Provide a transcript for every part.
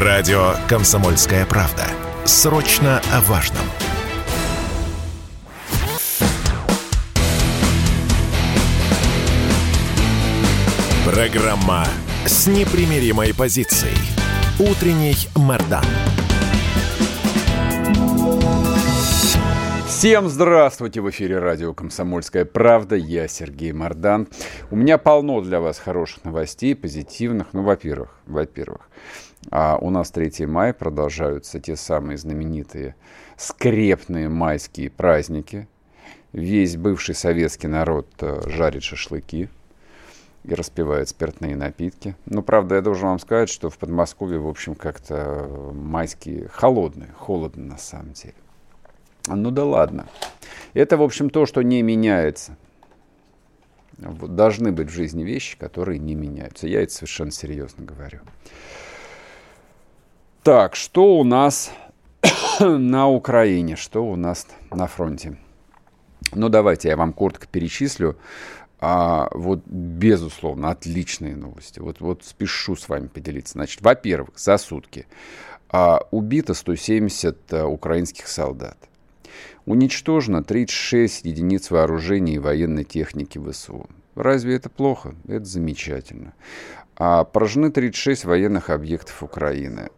Радио «Комсомольская правда». Срочно о важном. Программа с непримиримой позицией. Утренний Мордан. Всем здравствуйте! В эфире радио «Комсомольская правда». Я Сергей Мордан. У меня полно для вас хороших новостей, позитивных. Ну, во-первых, во-первых, а у нас 3 мая продолжаются те самые знаменитые скрепные майские праздники. Весь бывший советский народ э, жарит шашлыки и распивает спиртные напитки. Но, правда, я должен вам сказать, что в Подмосковье, в общем, как-то майские холодные, холодно на самом деле. Ну да ладно. Это, в общем, то, что не меняется. Должны быть в жизни вещи, которые не меняются. Я это совершенно серьезно говорю. Так, что у нас на Украине? Что у нас на фронте? Ну, давайте я вам коротко перечислю. А, вот, безусловно, отличные новости. Вот, вот спешу с вами поделиться. Значит, во-первых, за сутки а, убито 170 а, украинских солдат. Уничтожено 36 единиц вооружений и военной техники ВСУ. Разве это плохо? Это замечательно. А поражены 36 военных объектов Украины.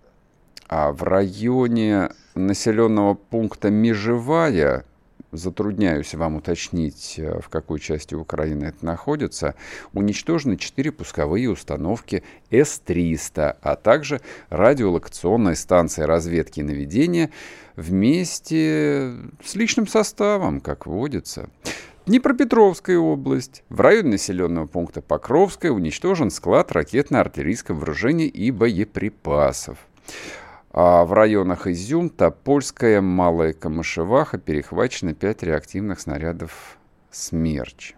А в районе населенного пункта Межевая, затрудняюсь вам уточнить, э, в какой части Украины это находится, уничтожены 4 пусковые установки С-300, а также радиолокационная станция разведки и наведения – вместе с личным составом, как водится. Днепропетровская область. В районе населенного пункта Покровская уничтожен склад ракетно-артиллерийского вооружения и боеприпасов. А в районах Изюм, Топольская, Малая Камышеваха перехвачено 5 реактивных снарядов «Смерч».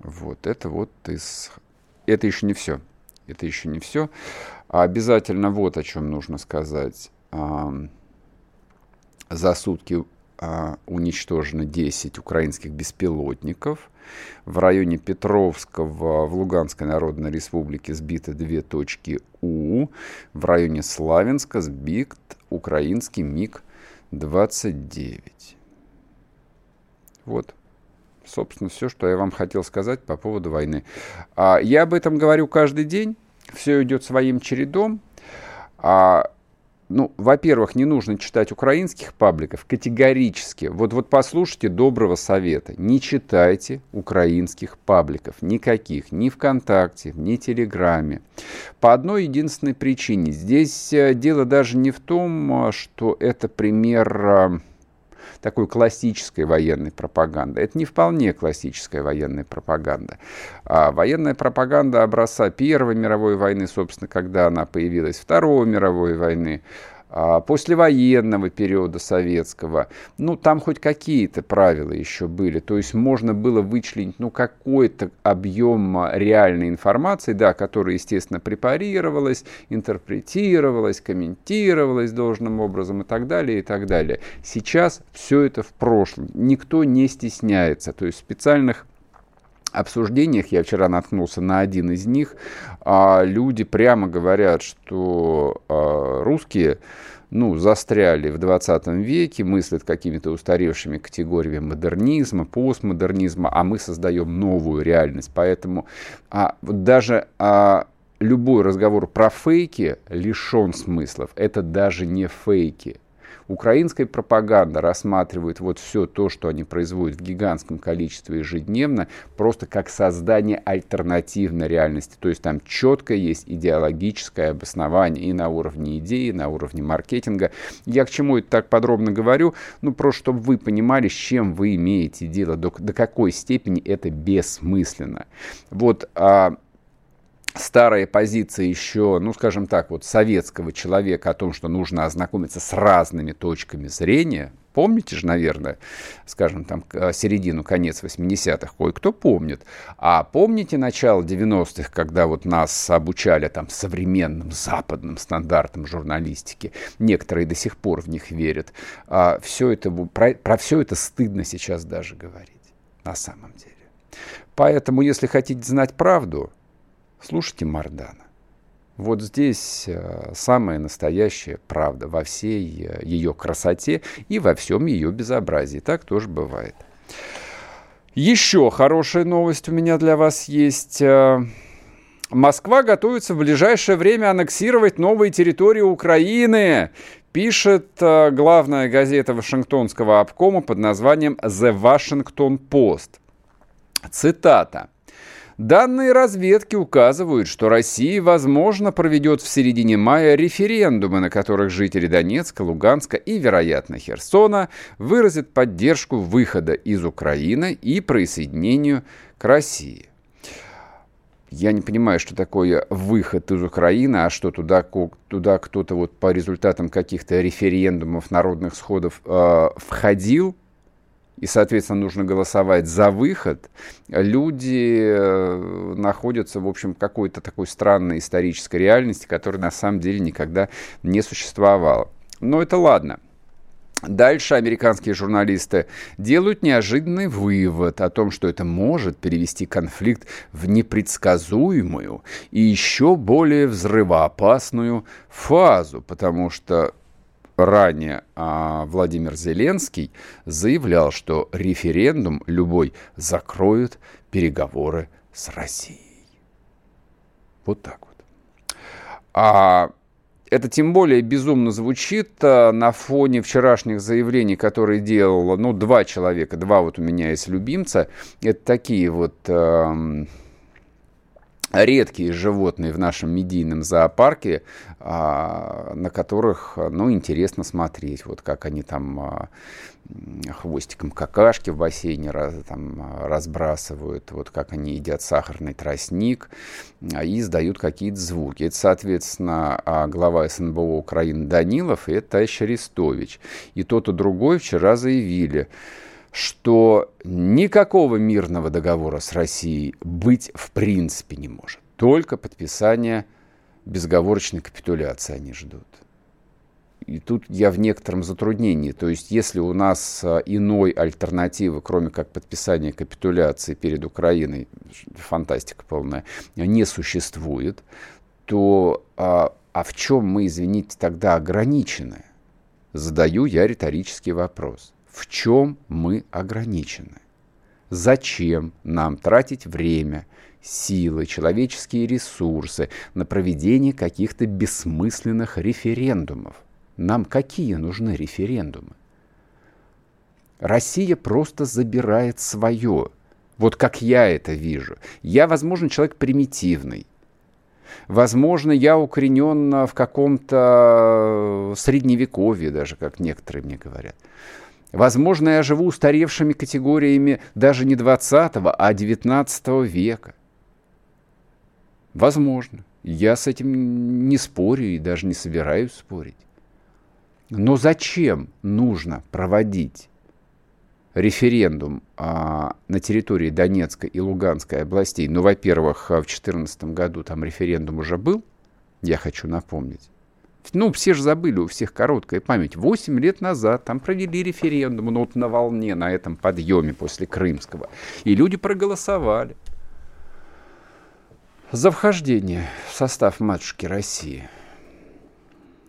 Вот это вот из... Это еще не все. Это еще не все. А обязательно вот о чем нужно сказать за сутки а, уничтожено 10 украинских беспилотников. В районе Петровского в Луганской Народной Республике сбиты две точки У. В районе Славянска сбит украинский МиГ-29. Вот, собственно, все, что я вам хотел сказать по поводу войны. А, я об этом говорю каждый день. Все идет своим чередом. А ну, во-первых, не нужно читать украинских пабликов категорически. Вот, вот послушайте доброго совета. Не читайте украинских пабликов. Никаких. Ни ВКонтакте, ни Телеграме. По одной единственной причине. Здесь э, дело даже не в том, э, что это пример э, такой классической военной пропаганды. Это не вполне классическая военная пропаганда. А военная пропаганда образца Первой мировой войны, собственно, когда она появилась, Второй мировой войны, послевоенного периода советского, ну, там хоть какие-то правила еще были, то есть можно было вычленить, ну, какой-то объем а, реальной информации, да, которая, естественно, препарировалась, интерпретировалась, комментировалась должным образом и так далее, и так далее. Сейчас все это в прошлом, никто не стесняется, то есть специальных обсуждениях, я вчера наткнулся на один из них, а, люди прямо говорят, что а, русские ну, застряли в 20 веке, мыслят какими-то устаревшими категориями модернизма, постмодернизма, а мы создаем новую реальность. Поэтому а, даже а, любой разговор про фейки лишен смыслов. Это даже не фейки. Украинская пропаганда рассматривает вот все то, что они производят в гигантском количестве ежедневно, просто как создание альтернативной реальности. То есть там четко есть идеологическое обоснование и на уровне идеи, и на уровне маркетинга. Я к чему это так подробно говорю? Ну, просто чтобы вы понимали, с чем вы имеете дело, до, до какой степени это бессмысленно. Вот а, старая позиция еще, ну, скажем так, вот советского человека о том, что нужно ознакомиться с разными точками зрения, Помните же, наверное, скажем, там, середину, конец 80-х, кое-кто помнит. А помните начало 90-х, когда вот нас обучали там современным западным стандартам журналистики? Некоторые до сих пор в них верят. А все это, про, про все это стыдно сейчас даже говорить, на самом деле. Поэтому, если хотите знать правду, Слушайте Мардана. Вот здесь э, самая настоящая правда во всей э, ее красоте и во всем ее безобразии. Так тоже бывает. Еще хорошая новость у меня для вас есть. Э, Москва готовится в ближайшее время аннексировать новые территории Украины, пишет главная газета Вашингтонского обкома под названием The Washington Post. Цитата. Данные разведки указывают, что Россия, возможно, проведет в середине мая референдумы, на которых жители Донецка, Луганска и, вероятно, Херсона выразят поддержку выхода из Украины и присоединению к России. Я не понимаю, что такое выход из Украины, а что туда, туда кто-то вот по результатам каких-то референдумов, народных сходов э, входил и, соответственно, нужно голосовать за выход, люди э, находятся, в общем, в какой-то такой странной исторической реальности, которая на самом деле никогда не существовала. Но это ладно. Дальше американские журналисты делают неожиданный вывод о том, что это может перевести конфликт в непредсказуемую и еще более взрывоопасную фазу, потому что ранее а, Владимир Зеленский заявлял, что референдум любой закроют переговоры с Россией. Вот так вот. А это тем более безумно звучит а, на фоне вчерашних заявлений, которые делало, ну, два человека, два вот у меня есть любимца. Это такие вот... А, редкие животные в нашем медийном зоопарке, а, на которых, ну, интересно смотреть, вот как они там а, хвостиком какашки в бассейне раз, там, разбрасывают, вот как они едят сахарный тростник а, и издают какие-то звуки. Это, соответственно, глава СНБО Украины Данилов и это товарищ Арестович. И тот и другой вчера заявили, что никакого мирного договора с Россией быть в принципе не может. Только подписание безговорочной капитуляции они ждут. И тут я в некотором затруднении. То есть, если у нас а, иной альтернативы, кроме как подписания капитуляции перед Украиной, фантастика полная, не существует, то а, а в чем мы, извините, тогда ограничены? Задаю я риторический вопрос в чем мы ограничены. Зачем нам тратить время, силы, человеческие ресурсы на проведение каких-то бессмысленных референдумов? Нам какие нужны референдумы? Россия просто забирает свое. Вот как я это вижу. Я, возможно, человек примитивный. Возможно, я укоренен в каком-то средневековье, даже как некоторые мне говорят. Возможно, я живу устаревшими категориями даже не 20 а 19 века. Возможно. Я с этим не спорю и даже не собираюсь спорить. Но зачем нужно проводить референдум а, на территории Донецкой и Луганской областей? Ну, во-первых, в 2014 году там референдум уже был, я хочу напомнить. Ну, все же забыли, у всех короткая память. Восемь лет назад там провели референдум, ну, вот на волне, на этом подъеме после Крымского. И люди проголосовали за вхождение в состав матушки России.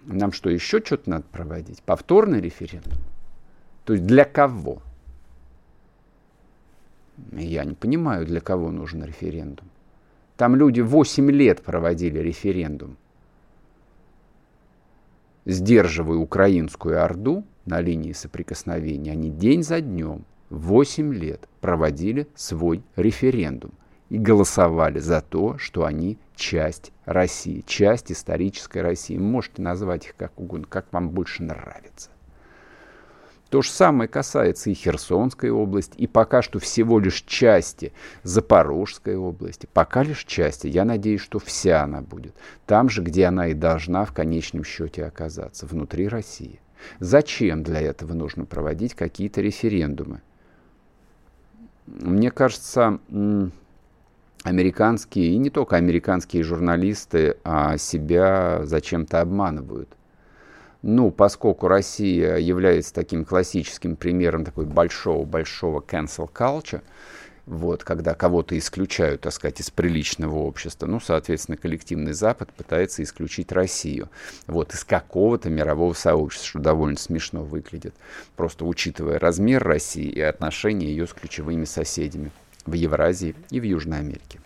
Нам что, еще что-то надо проводить? Повторный референдум? То есть для кого? Я не понимаю, для кого нужен референдум. Там люди 8 лет проводили референдум сдерживая украинскую орду на линии соприкосновения, они день за днем, 8 лет проводили свой референдум и голосовали за то, что они часть России, часть исторической России. Можете назвать их как угодно, как вам больше нравится. То же самое касается и Херсонской области, и пока что всего лишь части Запорожской области. Пока лишь части. Я надеюсь, что вся она будет. Там же, где она и должна в конечном счете оказаться, внутри России. Зачем для этого нужно проводить какие-то референдумы? Мне кажется, американские, и не только американские журналисты а себя зачем-то обманывают – ну, поскольку Россия является таким классическим примером такой большого-большого cancel culture, вот, когда кого-то исключают, так сказать, из приличного общества, ну, соответственно, коллективный Запад пытается исключить Россию, вот, из какого-то мирового сообщества, что довольно смешно выглядит, просто учитывая размер России и отношения ее с ключевыми соседями в Евразии и в Южной Америке.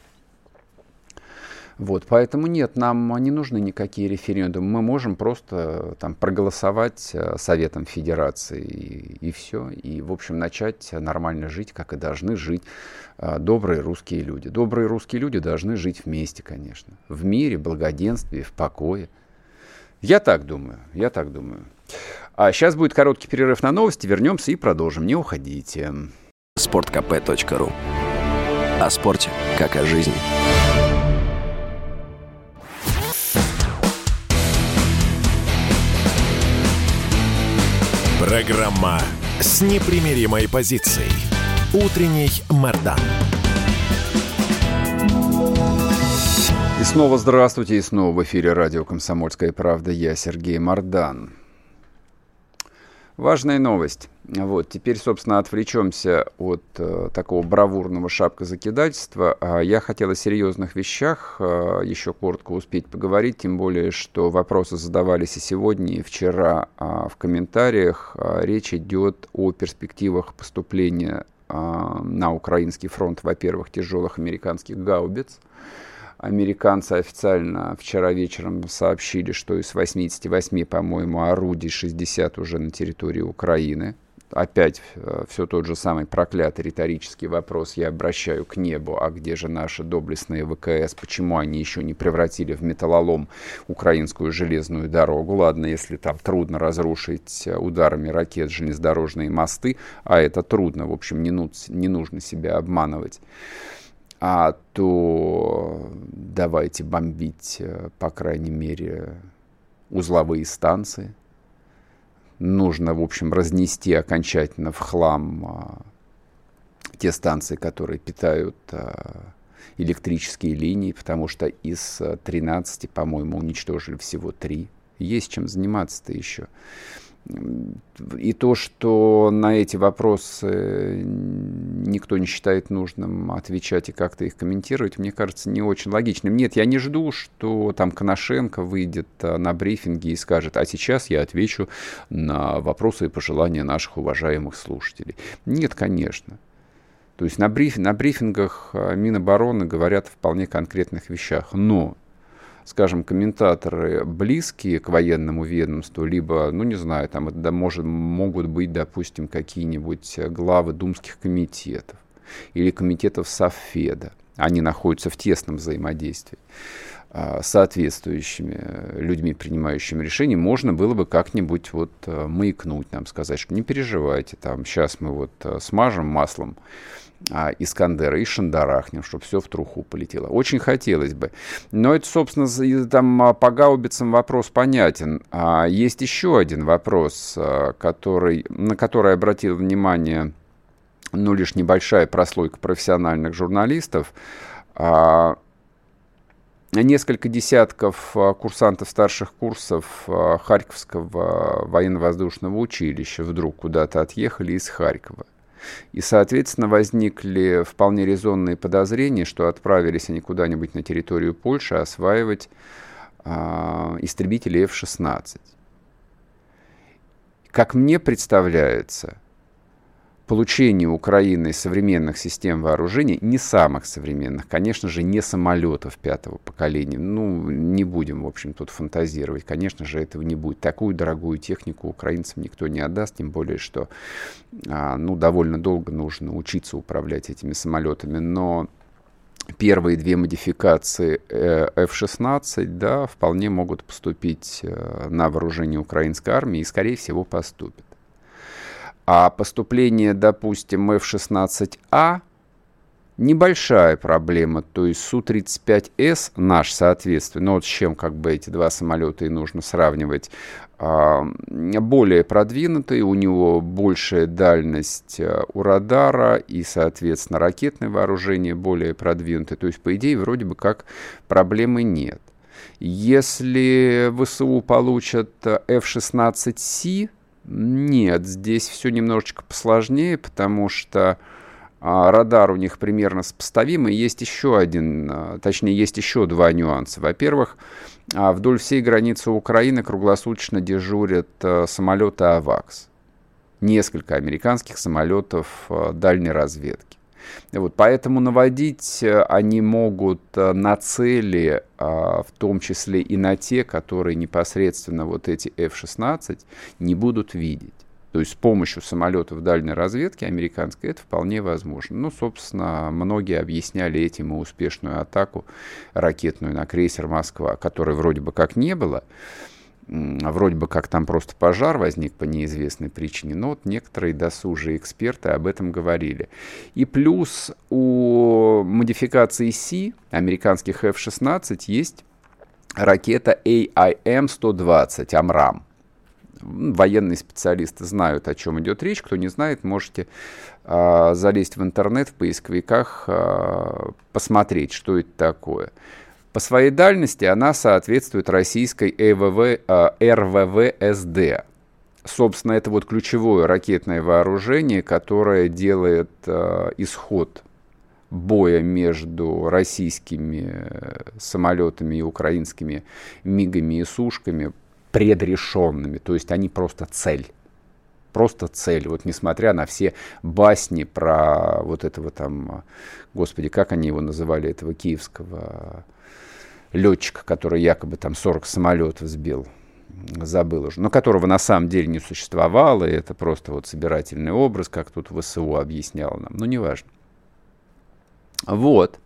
Вот, поэтому нет, нам не нужны никакие референдумы. Мы можем просто там проголосовать э, Советом Федерации и, и все. И, в общем, начать нормально жить, как и должны жить э, добрые русские люди. Добрые русские люди должны жить вместе, конечно. В мире, благоденствии, в покое. Я так думаю, я так думаю. А сейчас будет короткий перерыв на новости. Вернемся и продолжим. Не уходите. Спорткп.ру О спорте, как о жизни. Программа с непримиримой позицией. Утренний Мордан. И снова здравствуйте, и снова в эфире радио «Комсомольская правда». Я Сергей Мордан. Важная новость. Вот, теперь, собственно, отвлечемся от э, такого бравурного шапкозакидательства. А я хотел о серьезных вещах э, еще коротко успеть поговорить, тем более, что вопросы задавались и сегодня, и вчера э, в комментариях. Э, речь идет о перспективах поступления э, на украинский фронт, во-первых, тяжелых американских гаубиц, Американцы официально вчера вечером сообщили, что из 88, по-моему, орудий 60 уже на территории Украины. Опять э, все тот же самый проклятый риторический вопрос я обращаю к небу, а где же наши доблестные ВКС, почему они еще не превратили в металлолом украинскую железную дорогу? Ладно, если там трудно разрушить э, ударами ракет железнодорожные мосты, а это трудно, в общем, не, ну, не нужно себя обманывать а то давайте бомбить, э, по крайней мере, узловые станции. Нужно, в общем, разнести окончательно в хлам а, те станции, которые питают а, электрические линии, потому что из 13, э, по-моему, уничтожили всего 3. Есть чем заниматься-то еще. И то, что на эти вопросы никто не считает нужным отвечать и как-то их комментировать, мне кажется, не очень логичным. Нет, я не жду, что там Коношенко выйдет а, на брифинге и скажет, а сейчас я отвечу на вопросы и пожелания наших уважаемых слушателей. Нет, конечно. То есть на, бриф, на брифингах а, Минобороны говорят о вполне конкретных вещах. Но скажем, комментаторы близкие к военному ведомству, либо, ну, не знаю, там это может, могут быть, допустим, какие-нибудь главы думских комитетов или комитетов Софеда. Они находятся в тесном взаимодействии а, соответствующими людьми, принимающими решения, можно было бы как-нибудь вот а, маякнуть нам, сказать, что не переживайте, там, сейчас мы вот смажем маслом а, Искандера и шандарахнем, чтобы все в труху полетело. Очень хотелось бы. Но это, собственно, там а, по гаубицам вопрос понятен. А есть еще один вопрос, а, который, на который обратил внимание ну, лишь небольшая прослойка профессиональных журналистов. А, несколько десятков курсантов старших курсов Харьковского военно-воздушного училища вдруг куда-то отъехали из Харькова. И, соответственно, возникли вполне резонные подозрения, что отправились они куда-нибудь на территорию Польши осваивать э, истребители F-16. Как мне представляется, получение Украины современных систем вооружений, не самых современных, конечно же, не самолетов пятого поколения. Ну, не будем, в общем, тут фантазировать. Конечно же, этого не будет. Такую дорогую технику украинцам никто не отдаст, тем более, что, а, ну, довольно долго нужно учиться управлять этими самолетами. Но первые две модификации э, F-16, да, вполне могут поступить э, на вооружение украинской армии и, скорее всего, поступят. А поступление, допустим, F-16A небольшая проблема. То есть Су-35С наш, соответственно, ну вот с чем как бы эти два самолета и нужно сравнивать, а, более продвинутый, у него большая дальность а, у радара и, соответственно, ракетное вооружение более продвинутое. То есть, по идее, вроде бы как проблемы нет. Если ВСУ получат F-16C, нет, здесь все немножечко посложнее, потому что а радар у них примерно сопоставимый. Есть еще один, а, точнее, есть еще два нюанса. Во-первых, а, вдоль всей границы Украины круглосуточно дежурят а, самолеты «Авакс». Несколько американских самолетов дальней разведки. Вот, поэтому наводить они могут на цели, в том числе и на те, которые непосредственно вот эти F-16 не будут видеть. То есть с помощью самолетов дальней разведки американской это вполне возможно. Ну, собственно, многие объясняли этим и успешную атаку ракетную на крейсер «Москва», которой вроде бы как не было. Вроде бы как там просто пожар возник по неизвестной причине, но вот некоторые досужие эксперты об этом говорили. И плюс у модификации Си американских F-16 есть ракета AIM-120 «Амрам» военные специалисты знают, о чем идет речь. Кто не знает, можете э, залезть в интернет в поисковиках, э, посмотреть, что это такое. По своей дальности она соответствует российской ЭВВ, э, РВВ-СД. Собственно, это вот ключевое ракетное вооружение, которое делает э, исход боя между российскими э, самолетами и украинскими мигами и сушками предрешенными, то есть они просто цель. Просто цель. Вот несмотря на все басни про вот этого там, господи, как они его называли, этого киевского летчика, который якобы там 40 самолетов сбил, забыл уже, но которого на самом деле не существовало, и это просто вот собирательный образ, как тут ВСУ объяснял нам, ну неважно. Вот.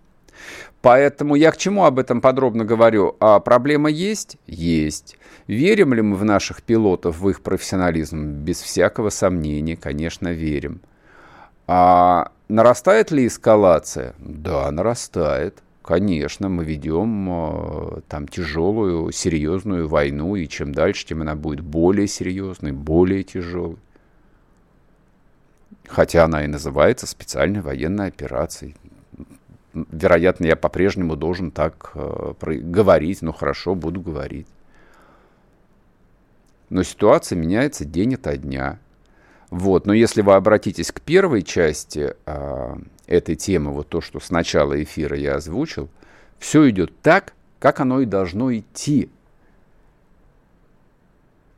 Поэтому я к чему об этом подробно говорю? А проблема есть? Есть. Верим ли мы в наших пилотов, в их профессионализм? Без всякого сомнения, конечно, верим. А нарастает ли эскалация? Да, нарастает. Конечно, мы ведем э, там тяжелую, серьезную войну, и чем дальше, тем она будет более серьезной, более тяжелой. Хотя она и называется специальной военной операцией вероятно, я по-прежнему должен так э, говорить, ну хорошо, буду говорить. Но ситуация меняется день ото дня. Вот. Но если вы обратитесь к первой части э, этой темы, вот то, что с начала эфира я озвучил, все идет так, как оно и должно идти.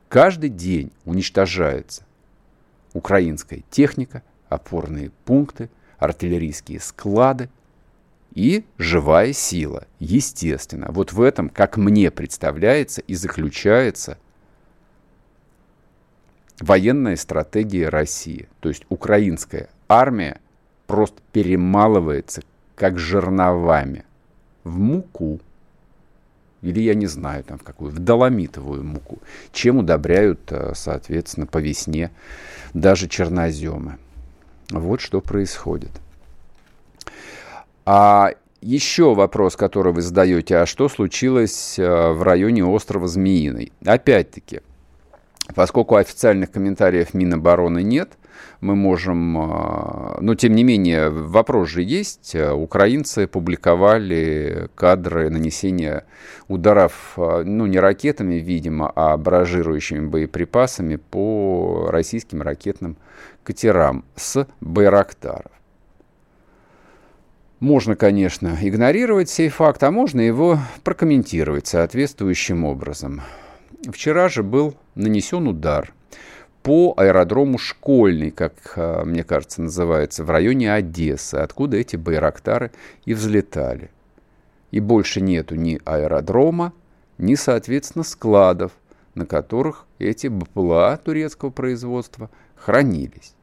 Каждый день уничтожается украинская техника, опорные пункты, артиллерийские склады, и живая сила, естественно. Вот в этом, как мне представляется, и заключается военная стратегия России. То есть украинская армия просто перемалывается, как жерновами, в муку. Или я не знаю, там в какую, в доломитовую муку. Чем удобряют, э, соответственно, по весне даже черноземы. Вот что происходит. А еще вопрос, который вы задаете, а что случилось э, в районе острова Змеиный? Опять-таки, поскольку официальных комментариев Минобороны нет, мы можем, э, но тем не менее вопрос же есть. Украинцы публиковали кадры нанесения ударов, э, ну не ракетами, видимо, а баражирующими боеприпасами по российским ракетным катерам с Байрактаров. Можно, конечно, игнорировать сей факт, а можно его прокомментировать соответствующим образом. Вчера же был нанесен удар по аэродрому Школьный, как, а, мне кажется, называется, в районе Одессы, откуда эти байрактары и взлетали. И больше нету ни аэродрома, ни, соответственно, складов, на которых эти БПЛА турецкого производства хранились.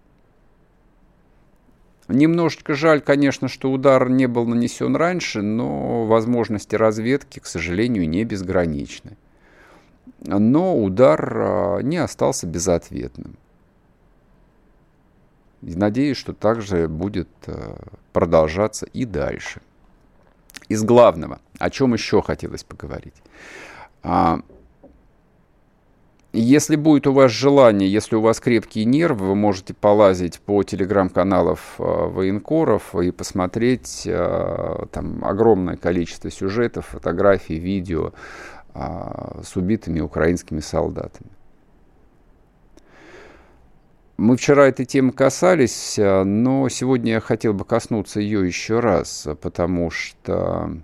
Немножечко жаль, конечно, что удар не был нанесен раньше, но возможности разведки, к сожалению, не безграничны. Но удар а, не остался безответным. И надеюсь, что также будет а, продолжаться и дальше. Из главного, о чем еще хотелось поговорить. А, если будет у вас желание, если у вас крепкие нервы, вы можете полазить по телеграм-каналам э, военкоров и посмотреть там огромное количество сюжетов, фотографий, видео э, с убитыми украинскими солдатами. Мы вчера этой темы касались, но сегодня я хотел бы коснуться ее еще раз, потому что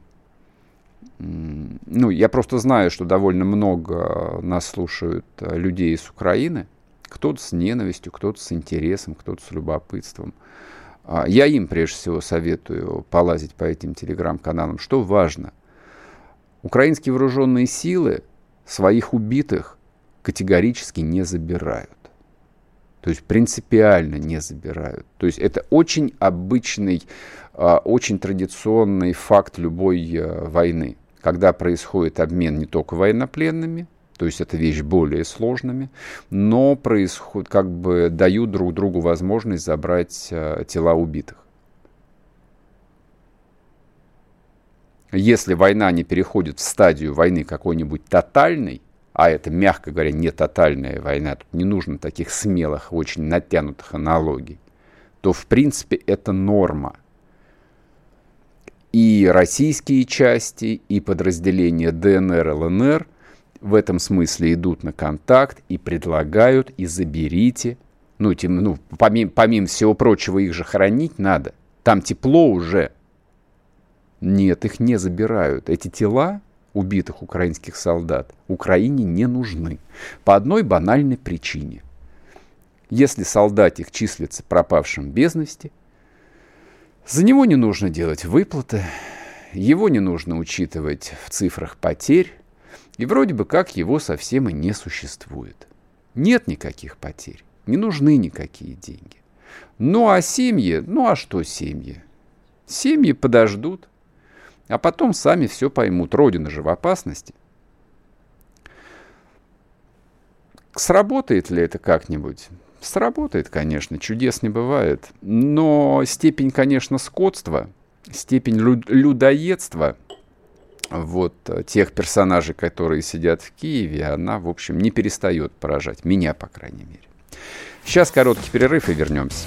ну, я просто знаю, что довольно много нас слушают людей из Украины, кто-то с ненавистью, кто-то с интересом, кто-то с любопытством. А, я им прежде всего советую полазить по этим телеграм-каналам. Что важно? Украинские вооруженные силы своих убитых категорически не забирают. То есть принципиально не забирают. То есть это очень обычный, а, очень традиционный факт любой э, войны, когда происходит обмен не только военнопленными, то есть это вещь более сложными, но происходит, как бы дают друг другу возможность забрать э, тела убитых. Если война не переходит в стадию войны какой-нибудь тотальной, а это, мягко говоря, не тотальная война, тут не нужно таких смелых, очень натянутых аналогий, то, в принципе, это норма. И российские части, и подразделения ДНР, ЛНР – в этом смысле идут на контакт и предлагают, и заберите. Ну, тем, ну помимо, помимо всего прочего, их же хоронить надо. Там тепло уже. Нет, их не забирают. Эти тела убитых украинских солдат Украине не нужны. По одной банальной причине. Если солдатик числится пропавшим без вести, за него не нужно делать выплаты, его не нужно учитывать в цифрах потерь, и вроде бы как его совсем и не существует. Нет никаких потерь, не нужны никакие деньги. Ну а семьи, ну а что семьи? Семьи подождут, а потом сами все поймут. Родина же в опасности. Сработает ли это как-нибудь? Сработает, конечно, чудес не бывает. Но степень, конечно, скотства, степень людоедства – вот э, тех персонажей, которые сидят в Киеве, она, в общем, не перестает поражать. Меня, по крайней мере. Сейчас короткий перерыв и вернемся.